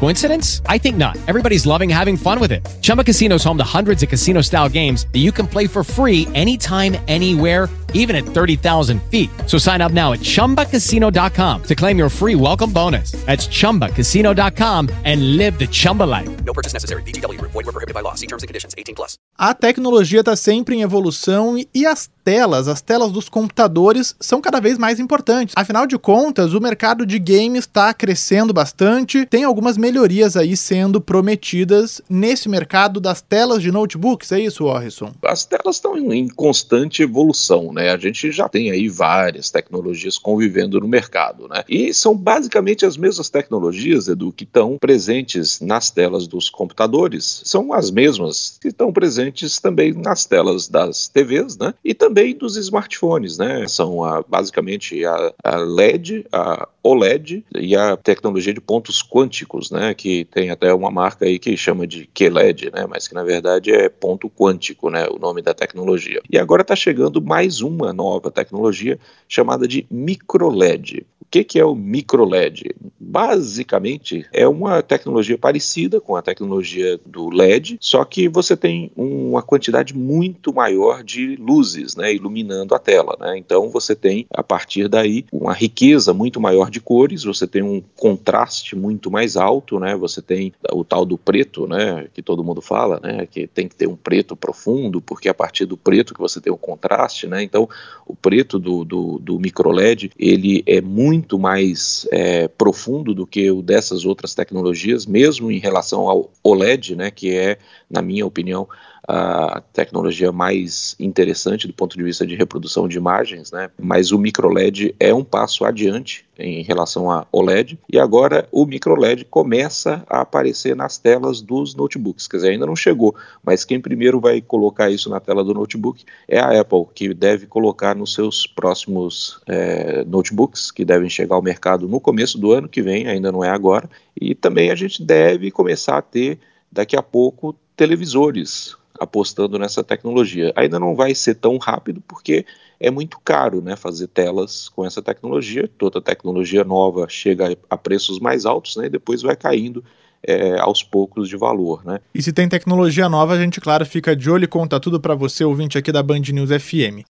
Coincidence? I think not. Everybody's loving having fun with it. Chumba Casino is home to hundreds of casino style games that you can play for free anytime, anywhere, even at 30,000 feet. So sign up now at chumbacasino.com to claim your free welcome bonus. That's chumbacasino.com and live the Chumba life. No purchase necessary. VGW Group. Void were prohibited by law. See terms and conditions. 18 plus. A tecnologia está sempre em evolução e- e as telas, as telas dos computadores são cada vez mais importantes. Afinal de contas, o mercado de games está crescendo bastante, tem algumas melhorias aí sendo prometidas nesse mercado das telas de notebooks, é isso, Orson? as telas estão em, em constante evolução, né? A gente já tem aí várias tecnologias convivendo no mercado, né? E são basicamente as mesmas tecnologias, Edu, que estão presentes nas telas dos computadores. São as mesmas que estão presentes também nas telas das TVs, né? E também dos smartphones, né? São a- basicamente a, a LED, a OLED e a tecnologia de pontos quânticos, né? Que tem até uma marca aí que chama de QLED, né? Mas que na verdade é ponto quântico, né? O nome da tecnologia. E agora está chegando mais uma nova tecnologia chamada de microLED. O que, que é o microLED? Basicamente é uma tecnologia parecida com a tecnologia do LED, só que você tem uma quantidade muito maior de luzes, né, iluminando a tela, né? Então você tem a partir daí uma riqueza muito maior de cores, você tem um contraste muito mais alto, né? Você tem o tal do preto, né, que todo mundo fala, né, que tem que ter um preto profundo, porque é a partir do preto que você tem o contraste, né? Então o preto do, do, do microLED ele é muito mais é, do que o dessas outras tecnologias, mesmo em relação ao OLED, né, que é, na minha opinião, a tecnologia mais interessante do ponto de vista de reprodução de imagens, né? Mas o microLED é um passo adiante em relação a OLED e agora o microLED começa a aparecer nas telas dos notebooks. Quer dizer, ainda não chegou, mas quem primeiro vai colocar isso na tela do notebook é a Apple, que deve colocar nos seus próximos é, notebooks, que devem chegar ao mercado no começo do ano que vem, ainda não é agora. E também a gente deve começar a ter daqui a pouco televisores apostando nessa tecnologia. Ainda não vai ser tão rápido porque é muito caro né, fazer telas com essa tecnologia. Toda tecnologia nova chega a preços mais altos né, e depois vai caindo é, aos poucos de valor. Né? E se tem tecnologia nova, a gente, claro, fica de olho e conta tudo para você, ouvinte aqui da Band News FM.